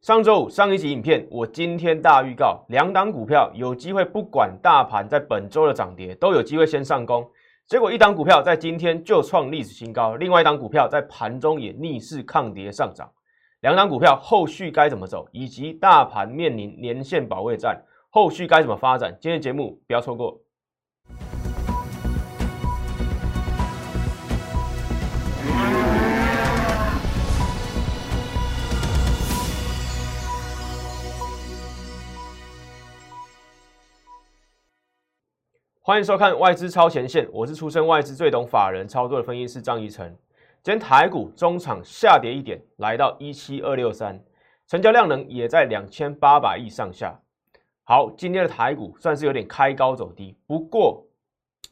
上周五上一集影片，我今天大预告两档股票有机会，不管大盘在本周的涨跌，都有机会先上攻。结果一档股票在今天就创历史新高，另外一档股票在盘中也逆势抗跌上涨。两档股票后续该怎么走，以及大盘面临年线保卫战，后续该怎么发展？今天节目不要错过。欢迎收看外资超前线，我是出身外资最懂法人操作的分析师张怡晨。今天台股中场下跌一点，来到一七二六三，成交量能也在两千八百亿上下。好，今天的台股算是有点开高走低，不过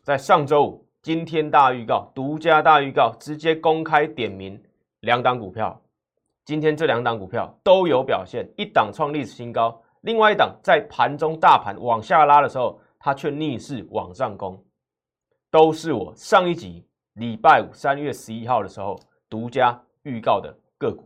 在上周五，今天大预告，独家大预告，直接公开点名两档股票。今天这两档股票都有表现，一档创历史新高，另外一档在盘中大盘往下拉的时候。它却逆势往上攻，都是我上一集礼拜五三月十一号的时候独家预告的个股。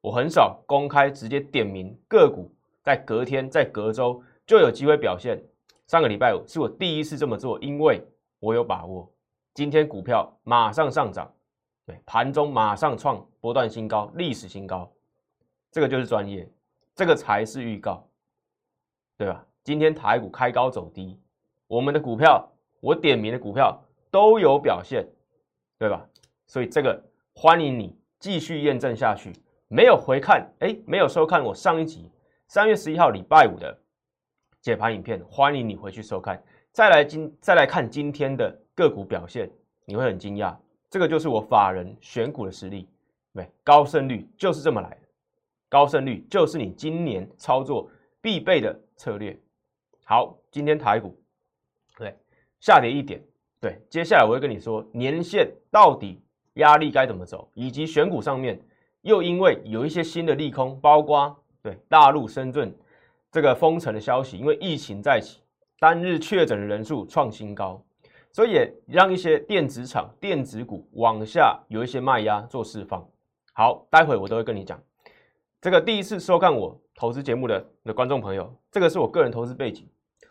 我很少公开直接点名个股，在隔天在隔周就有机会表现。上个礼拜五是我第一次这么做，因为我有把握，今天股票马上上涨，对，盘中马上创波段新高、历史新高，这个就是专业，这个才是预告，对吧？今天台股开高走低，我们的股票，我点名的股票都有表现，对吧？所以这个欢迎你继续验证下去。没有回看，哎，没有收看我上一集三月十一号礼拜五的解盘影片，欢迎你回去收看。再来今再来看今天的个股表现，你会很惊讶。这个就是我法人选股的实力，对，高胜率就是这么来的，高胜率就是你今年操作必备的策略。好，今天台股对下跌一点，对，接下来我会跟你说年线到底压力该怎么走，以及选股上面又因为有一些新的利空，包括对大陆深圳这个封城的消息，因为疫情再起，单日确诊的人数创新高，所以也让一些电子厂、电子股往下有一些卖压做释放。好，待会我都会跟你讲，这个第一次收看我投资节目的的观众朋友，这个是我个人投资背景。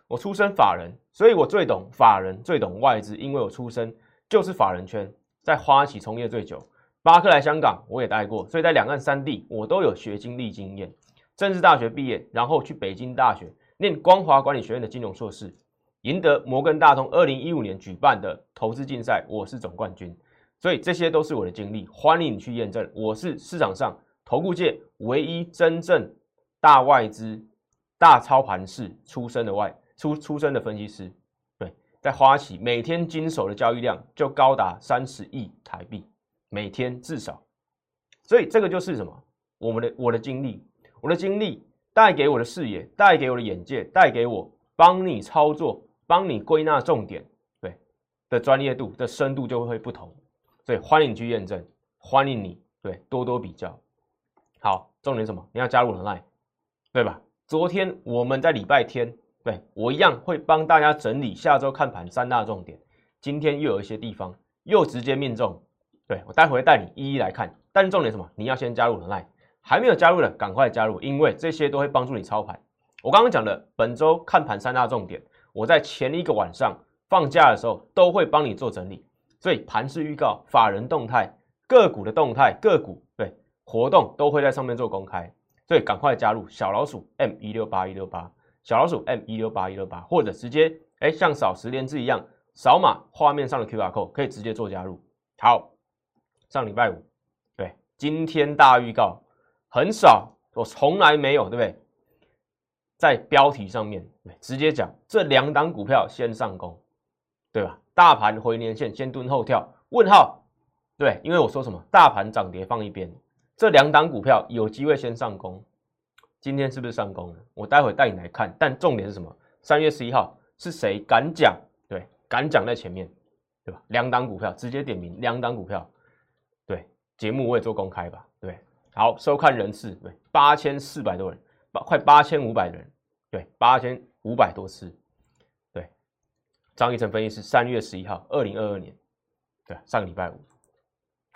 我出身法人，所以我最懂法人，最懂外资，因为我出身就是法人圈，在花旗从业最久，巴克来香港我也待过，所以在两岸三地我都有学经历经验。政治大学毕业，然后去北京大学念光华管理学院的金融硕士，赢得摩根大通二零一五年举办的投资竞赛，我是总冠军。所以这些都是我的经历，欢迎你去验证。我是市场上投顾界唯一真正大外资、大操盘式出身的外。出出身的分析师，对，在花旗每天经手的交易量就高达三十亿台币，每天至少，所以这个就是什么？我们的我的经历，我的经历带给我的视野，带给我的眼界，带给我帮你操作，帮你归纳重点，对的专业度的深度就会不同，所以欢迎你去验证，欢迎你对多多比较。好，重点什么？你要加入我的 line，对吧？昨天我们在礼拜天。对我一样会帮大家整理下周看盘三大重点。今天又有一些地方又直接命中，对我待会带你一一来看。但重点什么？你要先加入 Line，还没有加入的赶快加入，因为这些都会帮助你操盘。我刚刚讲的本周看盘三大重点，我在前一个晚上放假的时候都会帮你做整理。所以盘势预告、法人动态、个股的动态、个股对活动都会在上面做公开，所以赶快加入小老鼠 M 一六八一六八。小老鼠 M 一六八一六八，或者直接哎像扫十连字一样扫码画面上的 QR code，可以直接做加入。好，上礼拜五，对，今天大预告很少，我从来没有，对不对？在标题上面对直接讲这两档股票先上攻，对吧？大盘回年线先蹲后跳，问号，对，因为我说什么？大盘涨跌放一边，这两档股票有机会先上攻。今天是不是上攻了？我待会带你来看，但重点是什么？三月十一号是谁敢讲？对，敢讲在前面，对吧？两档股票直接点名，两档股票，对，节目我也做公开吧，对，好，收看人次对八千四百多人，八快八千五百人，对，八千五百多次，对，张一成分析师三月十一号，二零二二年，对，上个礼拜五，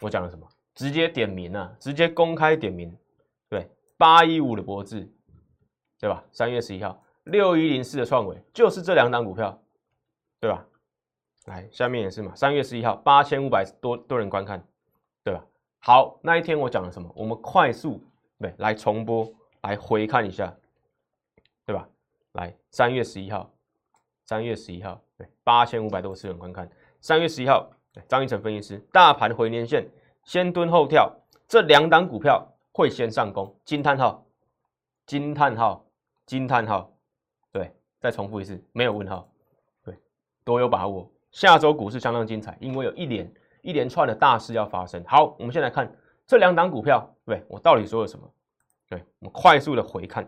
我讲了什么？直接点名啊，直接公开点名，八一五的博智，对吧？三月十一号，六一零四的创维，就是这两档股票，对吧？来，下面也是嘛，三月十一号，八千五百多多人观看，对吧？好，那一天我讲了什么？我们快速对来重播，来回看一下，对吧？来，三月十一号，三月十一号，对，八千五百多次人观看。三月十一号，张一成分析师，大盘回年线，先蹲后跳，这两档股票会先上攻，惊叹号，惊叹号，惊叹号，对，再重复一次，没有问号，对，多有把握。下周股市相当精彩，因为有一连一连串的大事要发生。好，我们先来看这两档股票，对我到底说了什么？对我们快速的回看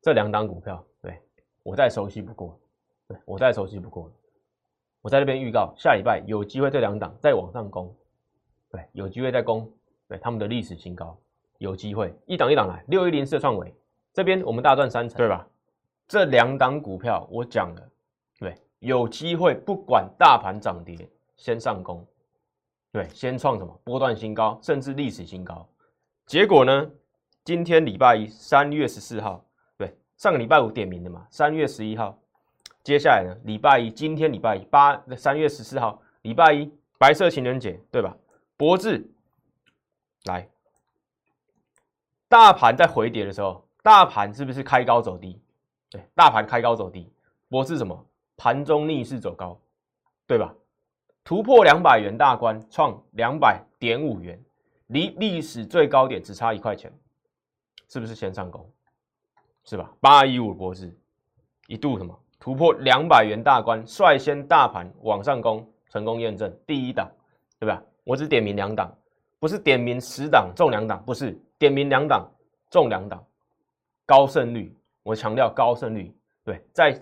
这两档股票，对我再熟悉不过，对我再熟悉不过。了。我在这边预告，下礼拜有机会这两档再往上攻，对，有机会再攻，对他们的历史新高，有机会一档一档来，六一零四创维这边我们大赚三成，对吧？这两档股票我讲了，对，有机会不管大盘涨跌，先上攻，对，先创什么波段新高，甚至历史新高。结果呢？今天礼拜一，三月十四号，对，上个礼拜五点名的嘛，三月十一号。接下来呢？礼拜一，今天礼拜一，八三月十四号，礼拜一，白色情人节，对吧？博智来，大盘在回跌的时候，大盘是不是开高走低？对，大盘开高走低，博智什么？盘中逆势走高，对吧？突破两百元大关，创两百点五元，离历史最高点只差一块钱，是不是先上攻？是吧？八一五博智一度什么？突破两百元大关，率先大盘往上攻，成功验证第一档，对吧？我只点名两档，不是点名十档中两档，不是点名两档中两档，高胜率，我强调高胜率，对，再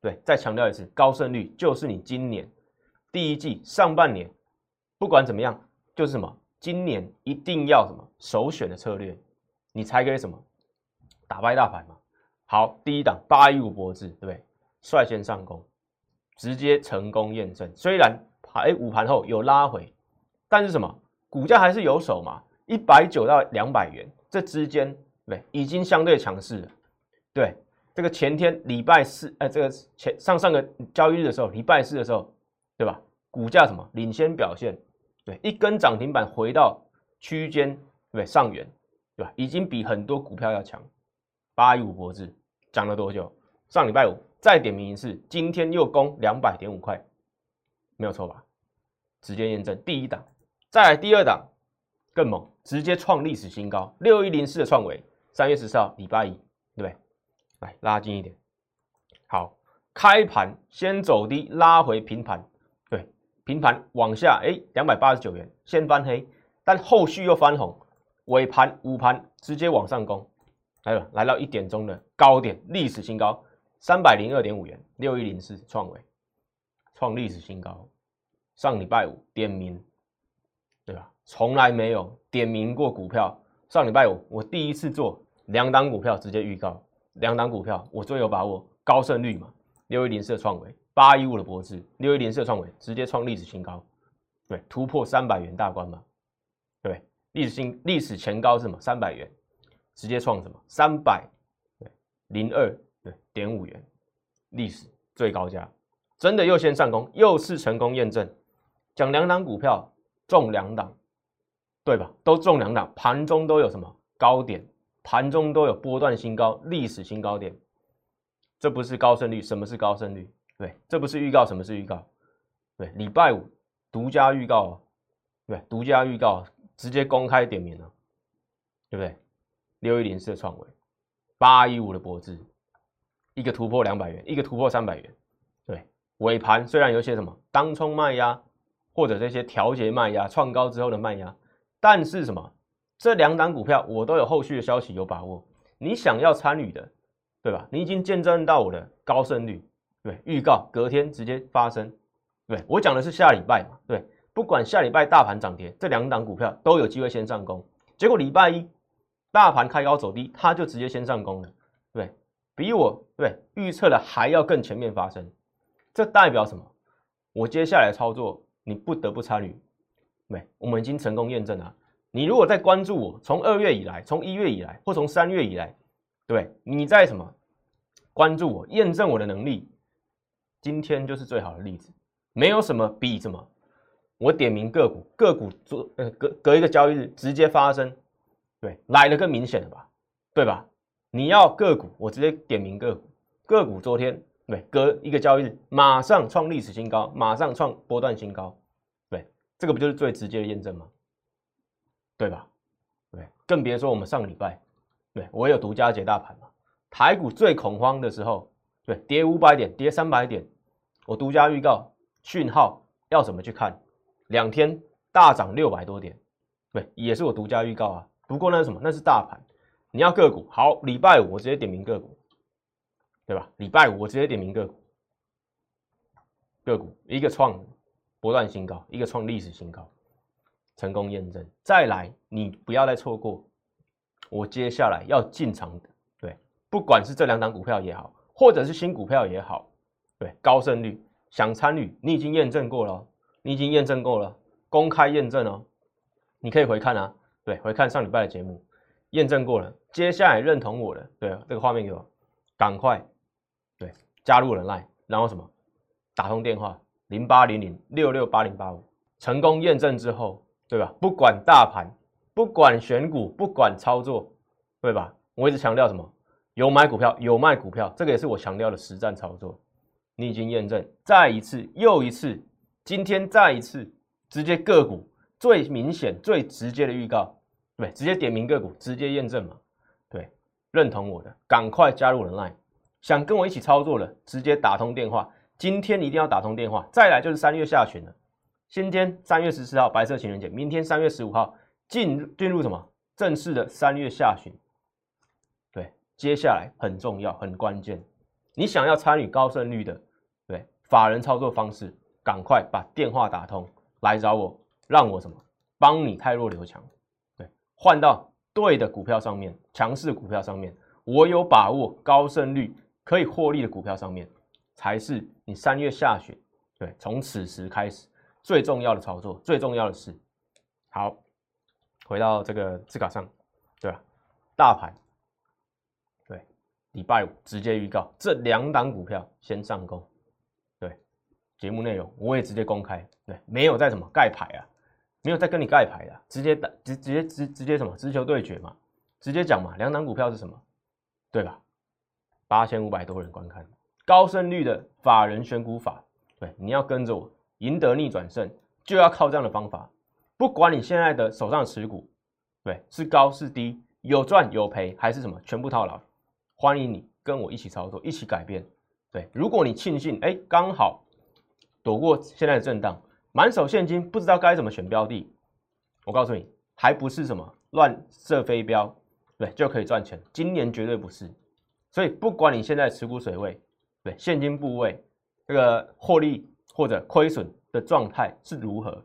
对再强调一次，高胜率就是你今年第一季上半年，不管怎么样，就是什么，今年一定要什么首选的策略，你才可以什么打败大盘嘛。好，第一档八一五博智，对不对？率先上攻，直接成功验证。虽然盘午盘后有拉回，但是什么股价还是有手嘛？一百九到两百元这之间，对，已经相对强势了。对，这个前天礼拜四，哎，这个前上上个交易日的时候，礼拜四的时候，对吧？股价什么领先表现？对，一根涨停板回到区间，对上缘，对吧？已经比很多股票要强。八一五博智涨了多久？上礼拜五。再点名一次，今天又攻两百点五块，没有错吧？直接验证第一档，再来第二档更猛，直接创历史新高，六一零四的创维，三月十四号礼拜一，对不对？来拉近一点，好，开盘先走低，拉回平盘，对，平盘往下，哎，两百八十九元，先翻黑，但后续又翻红，尾盘午盘直接往上攻，来了，来到一点钟的高点，历史新高。三百零二点五元，六一零四创维创历史新高。上礼拜五点名，对吧？从来没有点名过股票。上礼拜五我第一次做两档股票，直接预告两档股票，我最有把握，高胜率嘛。六一零四创维，八一五的博智，六一零四创维直接创历史新高，对，突破三百元大关嘛。对，历史新历史前高是什么？三百元，直接创什么？三百对零二。对，点五元，历史最高价，真的又先上攻，又是成功验证。讲两档股票中两档，对吧？都中两档，盘中都有什么高点？盘中都有波段新高，历史新高点。这不是高胜率，什么是高胜率？对，这不是预告，什么是预告？对，礼拜五独家预告，对，独家预告，直接公开点名了，对不对？六一零四的创维，八一五的博智。一个突破两百元，一个突破三百元，对，尾盘虽然有些什么当冲卖压，或者这些调节卖压，创高之后的卖压，但是什么这两档股票我都有后续的消息有把握，你想要参与的，对吧？你已经见证到我的高胜率，对，预告隔天直接发生，对我讲的是下礼拜嘛，对，不管下礼拜大盘涨跌，这两档股票都有机会先上攻，结果礼拜一大盘开高走低，它就直接先上攻了，对。比我对预测的还要更全面发生，这代表什么？我接下来操作你不得不参与，对，我们已经成功验证了，你如果在关注我，从二月以来，从一月以来，或从三月以来，对，你在什么关注我，验证我的能力，今天就是最好的例子。没有什么比什么，我点名个股，个股做呃隔隔一个交易日直接发生，对，来的更明显了吧，对吧？你要个股，我直接点名个股，个股昨天对隔一个交易日马上创历史新高，马上创波段新高，对，这个不就是最直接的验证吗？对吧？对，更别说我们上个礼拜，对我有独家解大盘嘛。台股最恐慌的时候，对，跌五百点，跌三百点，我独家预告讯号要怎么去看？两天大涨六百多点，对，也是我独家预告啊。不过那是什么？那是大盘。你要个股，好，礼拜五我直接点名个股，对吧？礼拜五我直接点名个股，个股一个创波段新高，一个创历史新高。成功验证，再来，你不要再错过我接下来要进场的，对，不管是这两档股票也好，或者是新股票也好，对，高胜率想参与，你已经验证过了，你已经验证过了，公开验证哦，你可以回看啊，对，回看上礼拜的节目，验证过了，接下来认同我的，对，这个画面给我，赶快，对，加入人奈然后什么，打通电话零八零零六六八零八五，成功验证之后。对吧？不管大盘，不管选股，不管操作，对吧？我一直强调什么？有买股票，有卖股票，这个也是我强调的实战操作。你已经验证，再一次，又一次，今天再一次，直接个股最明显、最直接的预告，对，直接点名个股，直接验证嘛？对，认同我的，赶快加入人奈想跟我一起操作的，直接打通电话。今天一定要打通电话。再来就是三月下旬了。今天三月十四号白色情人节，明天三月十五号进进入什么正式的三月下旬？对，接下来很重要很关键，你想要参与高胜率的，对法人操作方式，赶快把电话打通来找我，让我什么帮你太弱留强，对，换到对的股票上面，强势股票上面，我有把握高胜率可以获利的股票上面，才是你三月下旬，对，从此时开始。最重要的操作，最重要的是，好，回到这个字卡上，对吧？大盘，对，礼拜五直接预告这两档股票先上攻，对，节目内容我也直接公开，对，没有在什么盖牌啊，没有在跟你盖牌的，直接打直直接直直接什么直球对决嘛，直接讲嘛，两档股票是什么，对吧？八千五百多人观看，高胜率的法人选股法，对，你要跟着我。赢得逆转胜就要靠这样的方法，不管你现在的手上持股，对，是高是低，有赚有赔还是什么，全部套牢，欢迎你跟我一起操作，一起改变。对，如果你庆幸哎刚好躲过现在的震荡，满手现金不知道该怎么选标的，我告诉你，还不是什么乱射飞镖，对，就可以赚钱。今年绝对不是，所以不管你现在持股水位，对，现金部位，这个获利。或者亏损的状态是如何？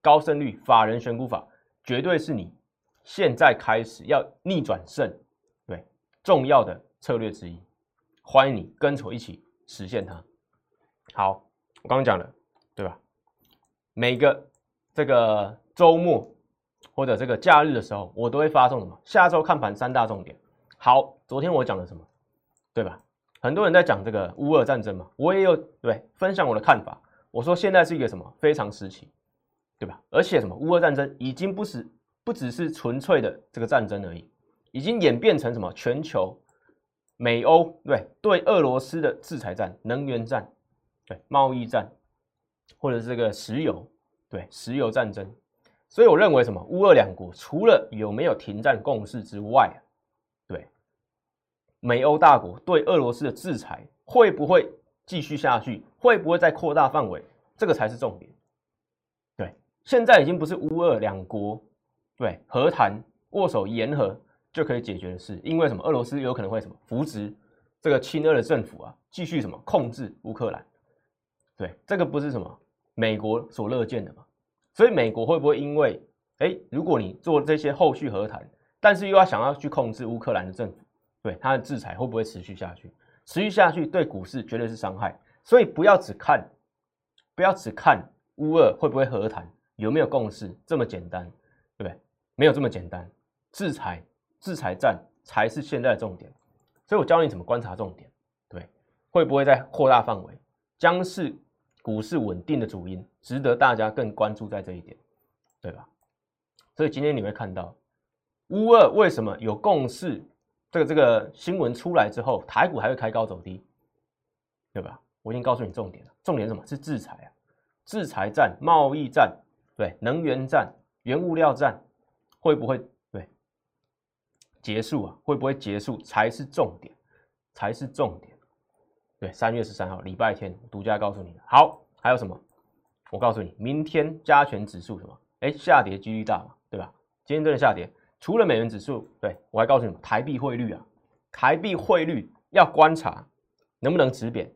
高胜率法人选股法绝对是你现在开始要逆转胜，对重要的策略之一。欢迎你跟我一起实现它。好，我刚刚讲了，对吧？每个这个周末或者这个假日的时候，我都会发送什么？下周看盘三大重点。好，昨天我讲了什么？对吧？很多人在讲这个乌俄战争嘛，我也有对分享我的看法。我说现在是一个什么非常时期，对吧？而且什么乌俄战争已经不是不只是纯粹的这个战争而已，已经演变成什么全球美欧对对俄罗斯的制裁战、能源战、对贸易战，或者是这个石油对石油战争。所以我认为什么乌俄两国除了有没有停战共识之外，美欧大国对俄罗斯的制裁会不会？继续下去会不会再扩大范围？这个才是重点。对，现在已经不是乌俄两国对和谈握手言和就可以解决的事，因为什么？俄罗斯有可能会什么扶植这个亲俄的政府啊，继续什么控制乌克兰？对，这个不是什么美国所乐见的嘛？所以美国会不会因为哎，如果你做这些后续和谈，但是又要想要去控制乌克兰的政府，对它的制裁会不会持续下去？持续下去对股市绝对是伤害，所以不要只看，不要只看乌二会不会和谈，有没有共识这么简单，对不对？没有这么简单，制裁制裁战才是现在的重点。所以我教你怎么观察重点，对，会不会在扩大范围，将是股市稳定的主因，值得大家更关注在这一点，对吧？所以今天你会看到乌二为什么有共识，这个这个新闻出来之后，台股还会开高走低，对吧？我已经告诉你重点了，重点什么？是制裁啊，制裁战、贸易战，对，能源战、原物料战，会不会对？结束啊，会不会结束才是重点，才是重点。对，三月十三号礼拜天，独家告诉你。好，还有什么？我告诉你，明天加权指数什么？哎，下跌几率大嘛，对吧？今天真的下跌，除了美元指数，对我还告诉你们，台币汇率啊，台币汇率要观察能不能止贬。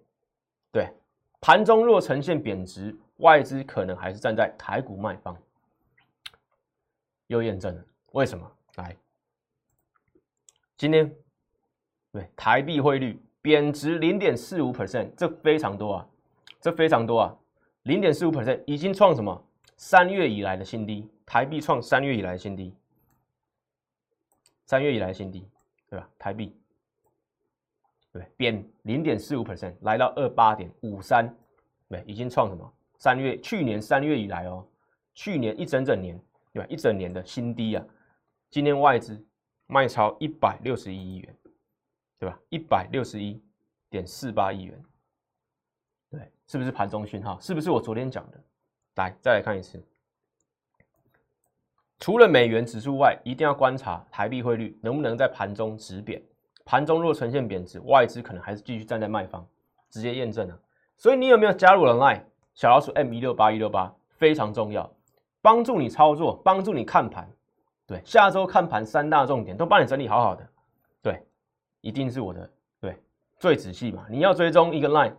对，盘中若呈现贬值，外资可能还是站在台股卖方。又验证了，为什么？来。今天，对台币汇率贬值零点四五 percent，这非常多啊，这非常多啊，零点四五 percent 已经创什么三月以来的新低，台币创三月以来的新低，三月以来的新低，对吧？台币对贬零点四五 percent，来到二八点五三，对，已经创什么三月去年三月以来哦，去年一整整年对吧？一整年的新低啊，今天外资。卖超一百六十一亿元，对吧？一百六十一点四八亿元，对，是不是盘中讯号？是不是我昨天讲的？来，再来看一次。除了美元指数外，一定要观察台币汇率能不能在盘中止贬。盘中若呈现贬值，外资可能还是继续站在卖方，直接验证了。所以你有没有加入了 Line 小老鼠 M 一六八一六八？非常重要，帮助你操作，帮助你看盘。对，下周看盘三大重点都帮你整理好好的，对，一定是我的对最仔细嘛。你要追踪一个 Line，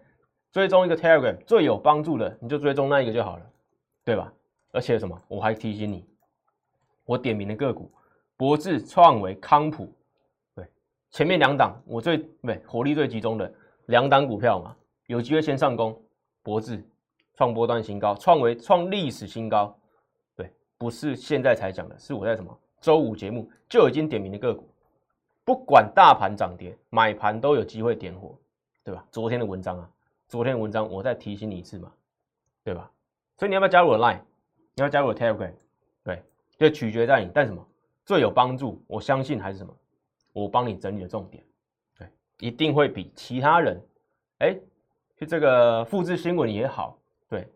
追踪一个 Telegram，最有帮助的你就追踪那一个就好了，对吧？而且什么，我还提醒你，我点名的个股，博智、创维、康普，对，前面两档我最对火力最集中的两档股票嘛，有机会先上攻，博智创波段新高，创维创历史新高。对不是现在才讲的，是我在什么周五节目就已经点名的个股，不管大盘涨跌，买盘都有机会点火，对吧？昨天的文章啊，昨天的文章我再提醒你一次嘛，对吧？所以你要不要加入我 Line？你要加入我 Telegram？就取决在你。但什么最有帮助？我相信还是什么？我帮你整理的重点，对，一定会比其他人，哎，就这个复制新闻也好，对，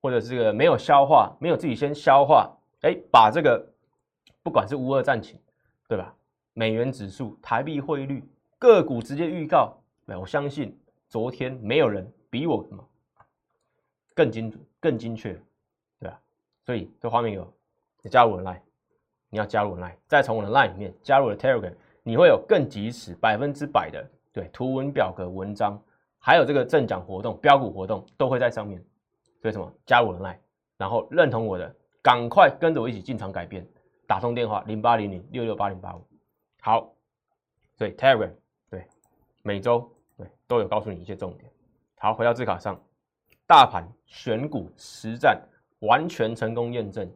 或者是这个没有消化，没有自己先消化。哎，把这个不管是乌二战情，对吧？美元指数、台币汇率、个股直接预告，哎，我相信昨天没有人比我什么更精准、更精确，对吧？所以这画面有，你加入我的 line，你要加入我的 line，再从我的 line 里面加入我的 telegram，你会有更及时、百分之百的对图文表格、文章，还有这个正讲活动、标股活动都会在上面。所以什么？加入我的 line，然后认同我的。赶快跟着我一起进场改变，打通电话零八零零六六八零八五。好，所以 Telegram 对每周对都有告诉你一些重点。好，回到字卡上，大盘选股实战完全成功验证。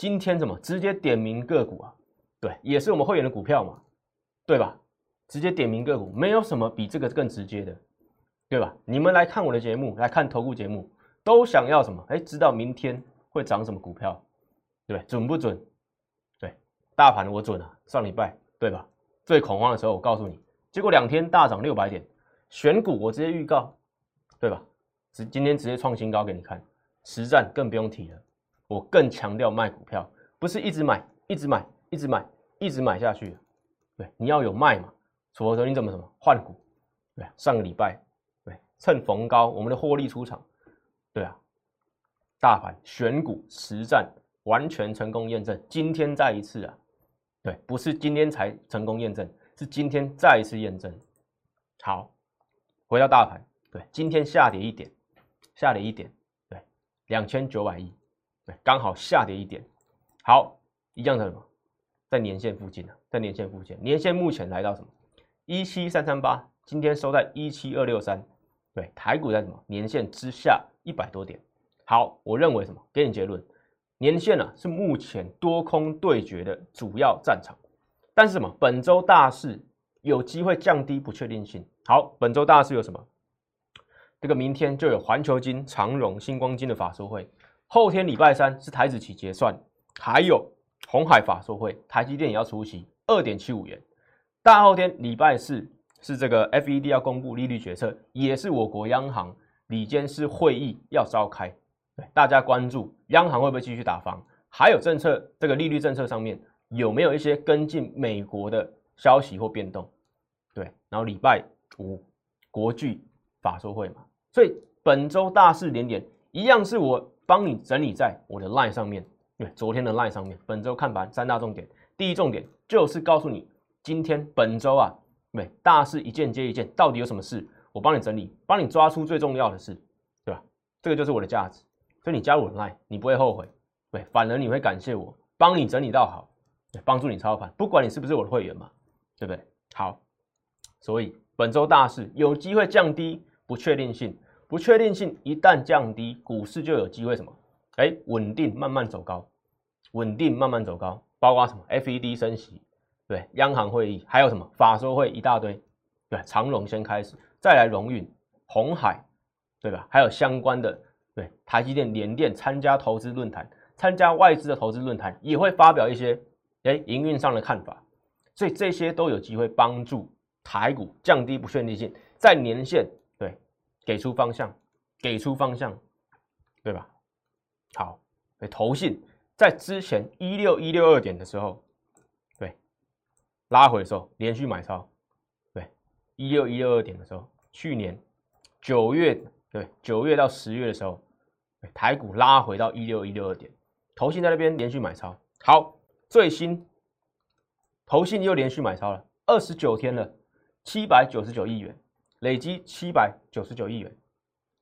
今天怎么直接点名个股啊？对，也是我们会员的股票嘛，对吧？直接点名个股，没有什么比这个更直接的，对吧？你们来看我的节目，来看投顾节目，都想要什么？哎，知道明天会涨什么股票？对，准不准？对，大盘我准啊，上礼拜对吧？最恐慌的时候我告诉你，结果两天大涨六百点，选股我直接预告，对吧？直今天直接创新高给你看，实战更不用提了。我更强调卖股票，不是一直买，一直买，一直买，一直买下去。对，你要有卖嘛，否则你怎么什么换股？对，上个礼拜对，趁逢高我们的获利出场，对啊，大盘选股实战。完全成功验证，今天再一次啊，对，不是今天才成功验证，是今天再一次验证。好，回到大盘，对，今天下跌一点，下跌一点，对，两千九百亿，刚好下跌一点。好，一样的什么，在年线附近呢，在年线附近，年线目前来到什么？一七三三八，今天收在一七二六三，对，台股在什么？年线之下一百多点。好，我认为什么？给你结论。年线呢是目前多空对决的主要战场，但是什么？本周大势有机会降低不确定性。好，本周大势有什么？这个明天就有环球金、长荣、星光金的法说会，后天礼拜三是台子期结算，还有红海法说会，台积电也要出席，二点七五元。大后天礼拜四是这个 FED 要公布利率决策，也是我国央行里监事会议要召开，对大家关注央行会不会继续打房，还有政策这个利率政策上面有没有一些跟进美国的消息或变动？对，然后礼拜五国巨法说会嘛。所以本周大事连连，一样是我帮你整理在我的 line 上面，对，昨天的 line 上面。本周看盘三大重点，第一重点就是告诉你，今天本周啊，对，大事一件接一件，到底有什么事，我帮你整理，帮你抓出最重要的事，对吧？这个就是我的价值。所以你加入我的 line，你不会后悔，对，反而你会感谢我，帮你整理到好，对，帮助你操盘，不管你是不是我的会员嘛，对不对？好，所以本周大事有机会降低。不确定性，不确定性一旦降低，股市就有机会什么？哎，稳定慢慢走高，稳定慢慢走高，包括什么？FED 升息，对，央行会议，还有什么？法说会一大堆，对，长荣先开始，再来荣运、红海，对吧？还有相关的，对，台积电、联电参加投资论坛，参加外资的投资论坛，也会发表一些哎营运上的看法，所以这些都有机会帮助台股降低不确定性，在年线。给出方向，给出方向，对吧？好，对，投信在之前一六一六二点的时候，对，拉回的时候连续买超，对，一六一六二点的时候，去年九月，对，九月到十月的时候，台股拉回到一六一六二点，投信在那边连续买超，好，最新投信又连续买超了二十九天了，七百九十九亿元。累积七百九十九亿元，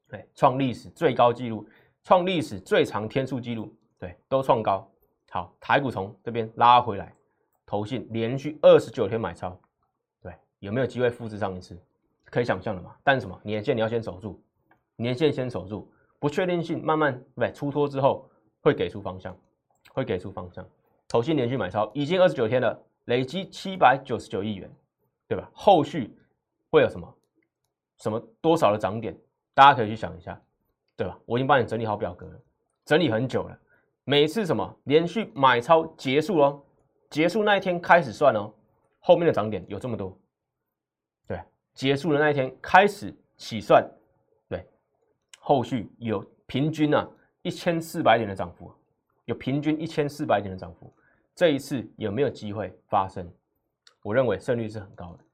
对，创历史最高纪录，创历史最长天数纪录，对，都创高。好，台股从这边拉回来，投信连续二十九天买超，对，有没有机会复制上一次？可以想象的嘛。但是什么？年限你要先守住，年限先守住，不确定性慢慢对出脱之后，会给出方向，会给出方向。投信连续买超已经二十九天了，累积七百九十九亿元，对吧？后续会有什么？什么多少的涨点，大家可以去想一下，对吧？我已经帮你整理好表格了，整理很久了。每次什么连续买超结束哦，结束那一天开始算哦，后面的涨点有这么多，对，结束的那一天开始起算，对，后续有平均啊一千四百点的涨幅，有平均一千四百点的涨幅，这一次有没有机会发生？我认为胜率是很高的，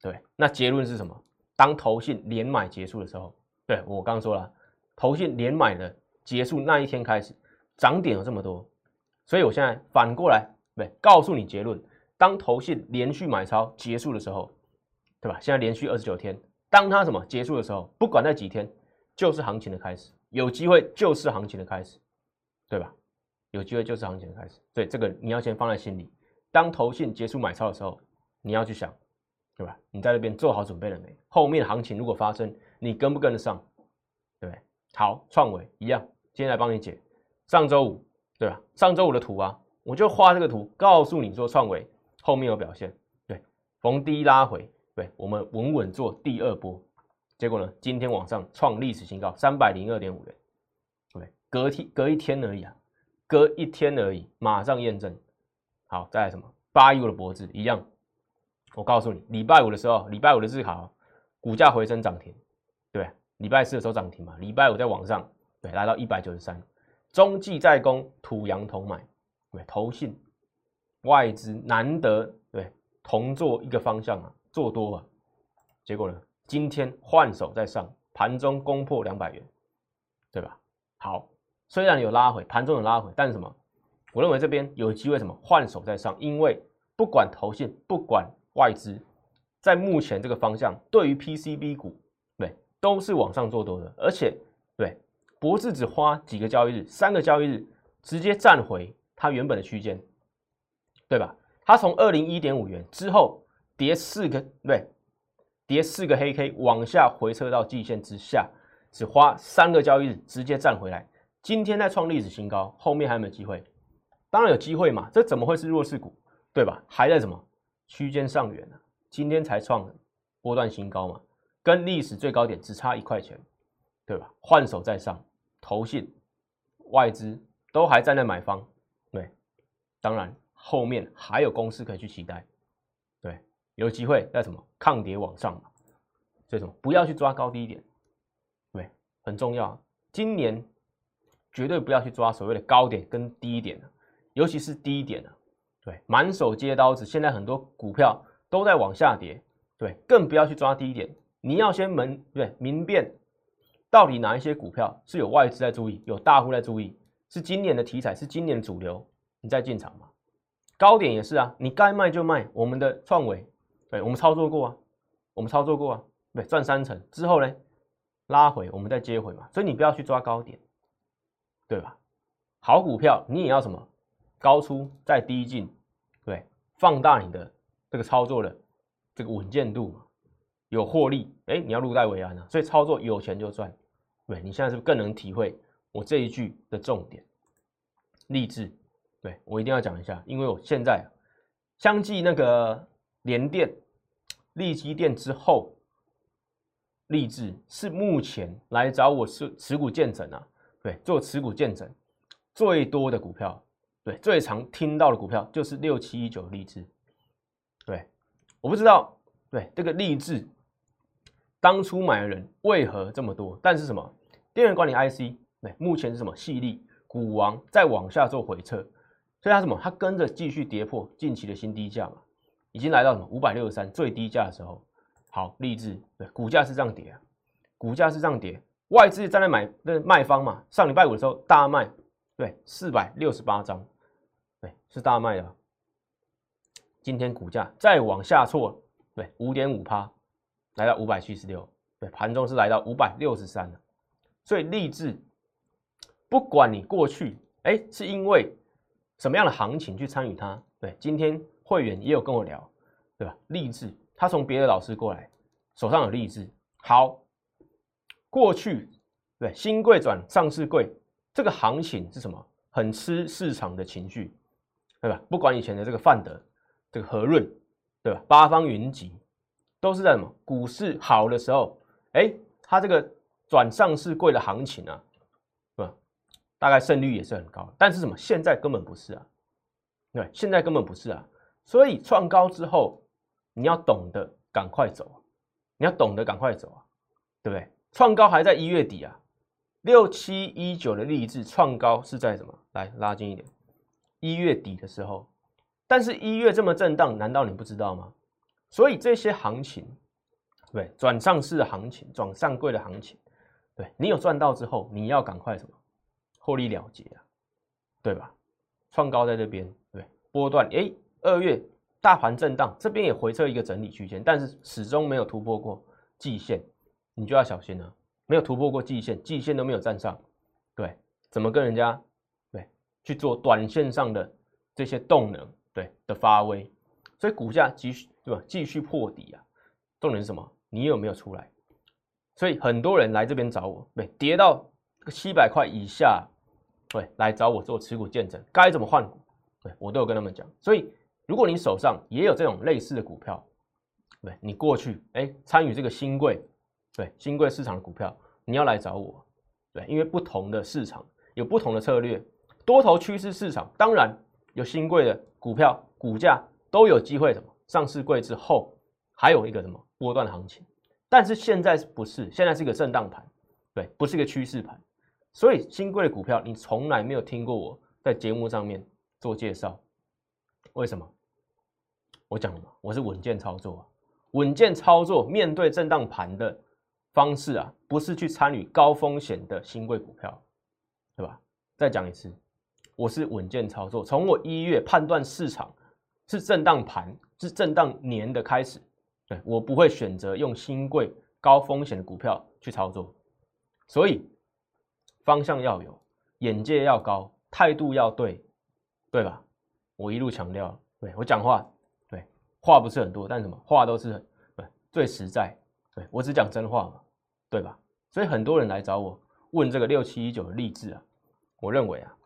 对。那结论是什么？当投信连买结束的时候，对我刚说了，投信连买的结束那一天开始，涨点有这么多，所以我现在反过来，对，告诉你结论：当投信连续买超结束的时候，对吧？现在连续二十九天，当它什么结束的时候，不管那几天，就是行情的开始，有机会就是行情的开始，对吧？有机会就是行情的开始，所以这个你要先放在心里。当投信结束买超的时候，你要去想。对吧？你在那边做好准备了没？后面行情如果发生，你跟不跟得上？对不对？好，创维一样，今天来帮你解。上周五，对吧？上周五的图啊，我就画这个图，告诉你说创维后面有表现。对，逢低拉回，对，我们稳稳做第二波。结果呢，今天往上创历史新高，三百零二点五元。对，隔天隔一天而已啊，隔一天而已，马上验证。好，再来什么？八一五的脖子一样。我告诉你，礼拜五的时候，礼拜五的日考股价回升涨停，对，礼拜四的时候涨停嘛，礼拜五在往上，对，来到一百九十三，中继在攻，土洋同买，对，投信外资难得对同做一个方向啊，做多啊，结果呢，今天换手在上，盘中攻破两百元，对吧？好，虽然有拉回，盘中有拉回，但是什么？我认为这边有机会什么换手在上，因为不管投信，不管外资在目前这个方向，对于 PCB 股，对，都是往上做多的，而且对，博智只花几个交易日，三个交易日，直接站回它原本的区间，对吧？它从二零一点五元之后跌四个，对，跌四个黑 K 往下回撤到季线之下，只花三个交易日直接站回来，今天在创历史新高，后面还有没有机会？当然有机会嘛，这怎么会是弱势股，对吧？还在什么区间上缘？今天才创波段新高嘛，跟历史最高点只差一块钱，对吧？换手在上，投信、外资都还站在买方，对，当然后面还有公司可以去期待，对，有机会在什么抗跌往上嘛，所以什么不要去抓高低点，对，很重要，今年绝对不要去抓所谓的高点跟低点尤其是低点对，满手接刀子，现在很多股票。都在往下跌，对，更不要去抓低点。你要先明对明辨，到底哪一些股票是有外资在注意，有大户在注意，是今年的题材，是今年的主流，你再进场嘛。高点也是啊，你该卖就卖。我们的创维，对我们操作过啊，我们操作过啊，对，赚三成之后呢，拉回我们再接回嘛。所以你不要去抓高点，对吧？好股票你也要什么？高出再低进，对，放大你的。这个操作的这个稳健度，有获利，哎，你要入袋为安啊，所以操作有钱就赚，对，你现在是不是更能体会我这一句的重点？励志，对我一定要讲一下，因为我现在相继那个联电、利基电之后，励志是目前来找我是持股见证啊，对，做持股见证最多的股票，对，最常听到的股票就是六七一九励志。对，我不知道，对这个励志，当初买的人为何这么多？但是什么电源管理 IC，对，目前是什么细粒股王再往下做回撤，所以它什么？它跟着继续跌破近期的新低价嘛，已经来到什么五百六十三最低价的时候。好，励志对股价是这样跌啊，股价是这样跌，外资站在买的卖方嘛，上礼拜五的时候大卖，对，四百六十八张，对，是大卖的。今天股价再往下挫，对，五点五趴，来到五百七十六，对，盘中是来到五百六十三。所以励志，不管你过去哎是因为什么样的行情去参与它，对，今天会员也有跟我聊，对吧？励志，他从别的老师过来，手上有励志，好，过去对新贵转上市贵这个行情是什么？很吃市场的情绪，对吧？不管以前的这个范德。这个和润，对吧？八方云集，都是在什么股市好的时候，哎，它这个转上市贵的行情啊，是吧？大概胜率也是很高。但是什么？现在根本不是啊，对，现在根本不是啊。所以创高之后，你要懂得赶快走啊，你要懂得赶快走啊，对不对？创高还在一月底啊，六七一九的励志创高是在什么？来拉近一点，一月底的时候。但是一月这么震荡，难道你不知道吗？所以这些行情，对转上市的行情、转上柜的行情，对你有赚到之后，你要赶快什么获利了结啊，对吧？创高在这边，对波段，哎，二月大盘震荡，这边也回撤一个整理区间，但是始终没有突破过季线，你就要小心了。没有突破过季线，季线都没有站上，对，怎么跟人家去做短线上的这些动能？对的发威，所以股价继续对吧？继续破底啊！重点是什么？你有没有出来？所以很多人来这边找我，对，跌到七百块以下，对，来找我做持股见证，该怎么换股？对我都有跟他们讲。所以如果你手上也有这种类似的股票，对，你过去哎参与这个新贵，对新贵市场的股票，你要来找我，对，因为不同的市场有不同的策略，多头趋势市场当然有新贵的。股票股价都有机会什么上市贵之后，还有一个什么波段行情，但是现在不是？现在是一个震荡盘，对，不是一个趋势盘。所以新贵的股票你从来没有听过我在节目上面做介绍，为什么？我讲了嘛，我是稳健操作啊，稳健操作面对震荡盘的方式啊，不是去参与高风险的新贵股票，对吧？再讲一次。我是稳健操作，从我一月判断市场是震荡盘，是震荡年的开始，对我不会选择用新贵高风险的股票去操作，所以方向要有，眼界要高，态度要对，对吧？我一路强调，对我讲话，对话不是很多，但什么话都是对最实在，对我只讲真话嘛，对吧？所以很多人来找我问这个六七一九的励志啊。我认为啊，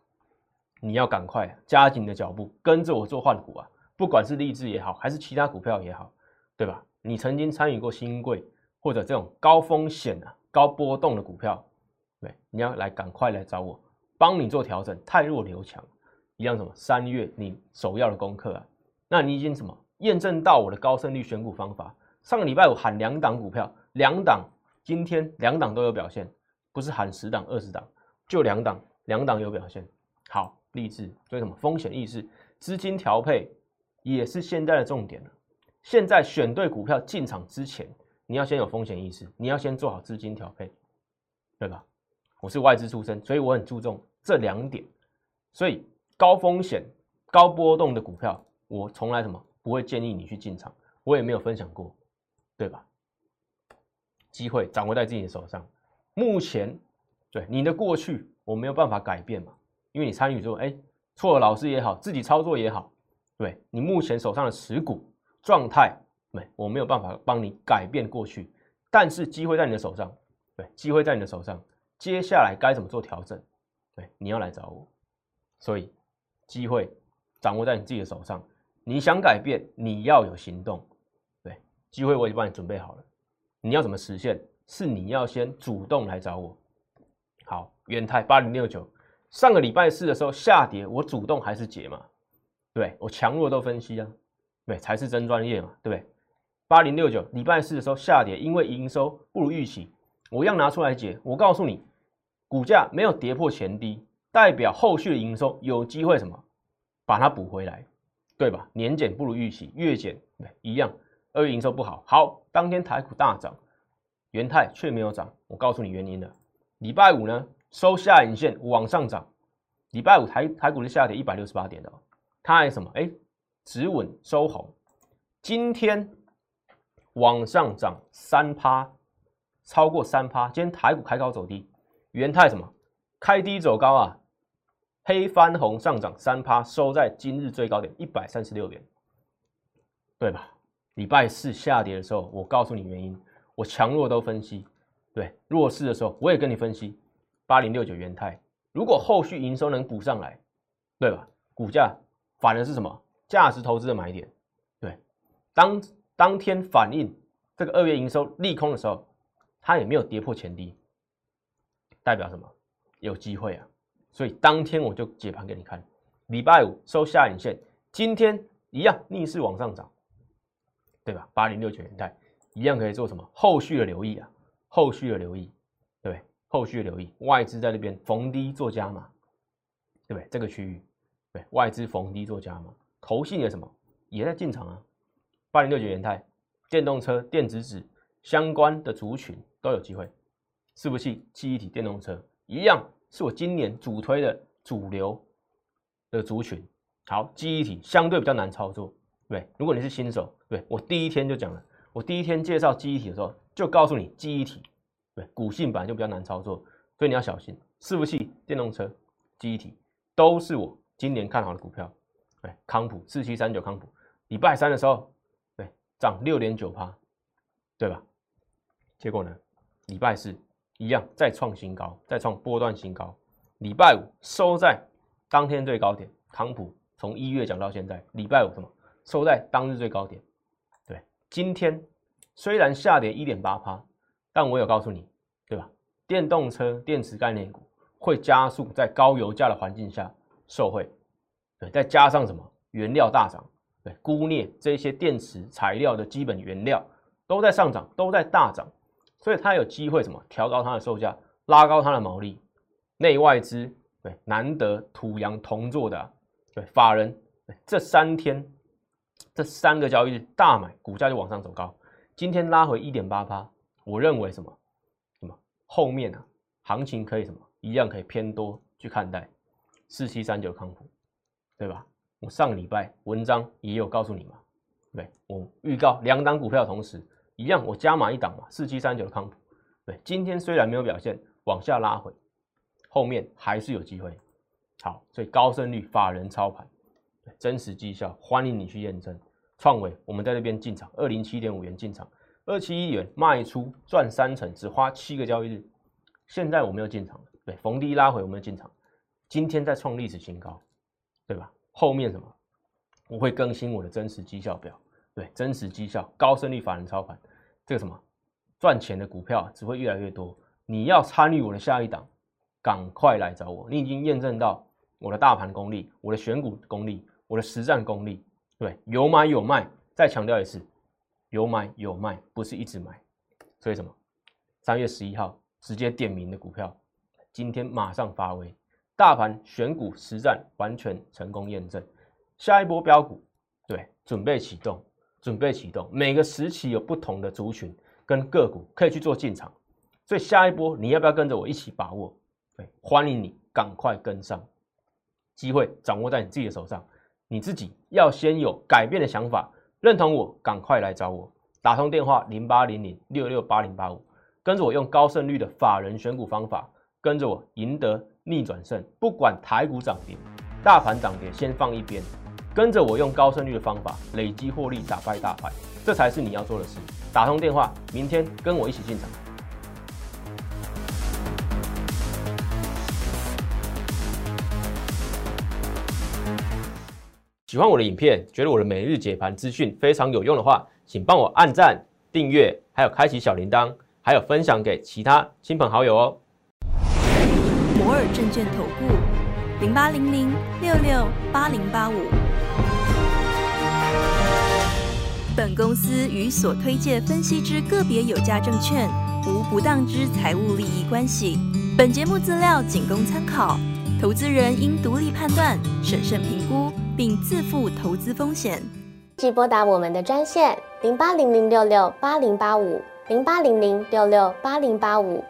你要赶快加紧的脚步，跟着我做换股啊，不管是励志也好，还是其他股票也好，对吧？你曾经参与过新贵或者这种高风险啊、高波动的股票，对，你要来赶快来找我，帮你做调整，太弱留强，一样什么？三月你首要的功课啊，那你已经什么验证到我的高胜率选股方法？上个礼拜我喊两档股票，两档今天两档都有表现，不是喊十档、二十档，就两档，两档有表现。好，励志，所以什么？风险意识、资金调配也是现在的重点。现在选对股票进场之前，你要先有风险意识，你要先做好资金调配，对吧？我是外资出身，所以我很注重这两点。所以高风险、高波动的股票，我从来什么不会建议你去进场，我也没有分享过，对吧？机会掌握在自己的手上。目前，对你的过去我没有办法改变嘛，因为你参与之后，哎，错了，老师也好，自己操作也好，对你目前手上的持股。状态没，我没有办法帮你改变过去，但是机会在你的手上，对，机会在你的手上，接下来该怎么做调整？对，你要来找我，所以机会掌握在你自己的手上，你想改变，你要有行动，对，机会我已经帮你准备好了，你要怎么实现？是你要先主动来找我。好，元泰八零六九，上个礼拜四的时候下跌，我主动还是解嘛？对我强弱都分析啊。对，才是真专业嘛，对不对？八零六九礼拜四的时候下跌，因为营收不如预期，我一样拿出来解。我告诉你，股价没有跌破前低，代表后续的营收有机会什么把它补回来，对吧？年减不如预期，月减对一样。二月营收不好，好，当天台股大涨，元泰却没有涨。我告诉你原因了。礼拜五呢收下影线往上涨，礼拜五台台股是下跌一百六十八点的，它还什么？哎。止稳收红，今天往上涨三趴，超过三趴。今天台股开高走低，元泰什么？开低走高啊，黑翻红上涨三趴，收在今日最高点一百三十六元，对吧？礼拜四下跌的时候，我告诉你原因，我强弱都分析。对，弱势的时候我也跟你分析。八零六九元泰，如果后续营收能补上来，对吧？股价反而是什么？价值投资的买点，对，当当天反映这个二月营收利空的时候，它也没有跌破前低，代表什么？有机会啊！所以当天我就解盘给你看，礼拜五收下影线，今天一样逆势往上涨，对吧？八零六九元泰一样可以做什么？后续的留意啊，后续的留意，后续留意，外资在那边逢低做加码，对不对？这个区域，对，外资逢低做加码。投信也什么也在进场啊，八零六九元泰，电动车、电子纸相关的族群都有机会。伺服器、记忆体、电动车一样，是我今年主推的主流的族群。好，记忆体相对比较难操作，对，如果你是新手，对我第一天就讲了，我第一天介绍记忆体的时候就告诉你，记忆体对股性本来就比较难操作，所以你要小心。伺服器、电动车、记忆体都是我今年看好的股票。对，康普四七三九康普，礼拜三的时候，对，涨六点九趴，对吧？结果呢，礼拜四一样再创新高，再创波段新高。礼拜五收在当天最高点，康普从一月讲到现在，礼拜五什么收在当日最高点。对，今天虽然下跌一点八趴，但我有告诉你，对吧？电动车电池概念股会加速在高油价的环境下受惠。对，再加上什么原料大涨，对，钴镍这些电池材料的基本原料都在上涨，都在大涨，所以它有机会什么调高它的售价，拉高它的毛利。内外资对难得土洋同做的，对法人这三天这三个交易日大买，股价就往上走高。今天拉回一点八八，我认为什么什么后面啊行情可以什么一样可以偏多去看待。四七三九康普。对吧？我上个礼拜文章也有告诉你嘛，对，我预告两档股票同时一样，我加码一档嘛，四七三九的康普，对，今天虽然没有表现，往下拉回，后面还是有机会。好，所以高胜率法人操盘，真实绩效，欢迎你去验证。创伟，我们在那边进场，二零七点五元进场，二七一元卖出赚三成，只花七个交易日。现在我们要进场，对，逢低拉回我们要进场。今天在创历史新高，对吧？后面什么？我会更新我的真实绩效表，对，真实绩效、高胜率法人操盘，这个什么赚钱的股票只会越来越多。你要参与我的下一档，赶快来找我。你已经验证到我的大盘功力、我的选股功力、我的实战功力，对，有买有卖。再强调一次，有买有卖，不是一直买。所以什么？三月十一号直接点名的股票，今天马上发威，大盘选股实战完全成功验证。下一波标股，对，准备启动，准备启动。每个时期有不同的族群跟个股可以去做进场，所以下一波你要不要跟着我一起把握？对，欢迎你赶快跟上，机会掌握在你自己的手上，你自己要先有改变的想法，认同我，赶快来找我，打通电话零八零零六六八零八五，跟着我用高胜率的法人选股方法，跟着我赢得逆转胜，不管台股涨跌，大盘涨跌，先放一边。跟着我用高胜率的方法累积获利，打败大盘，这才是你要做的事。打通电话，明天跟我一起进场。喜欢我的影片，觉得我的每日解盘资讯非常有用的话，请帮我按赞、订阅，还有开启小铃铛，还有分享给其他亲朋好友哦。摩尔证券投顾零八零零六六八零八五。本公司与所推介分析之个别有价证券无不当之财务利益关系。本节目资料仅供参考，投资人应独立判断、审慎评估，并自负投资风险。即拨打我们的专线零八零零六六八零八五零八零零六六八零八五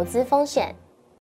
投资风险。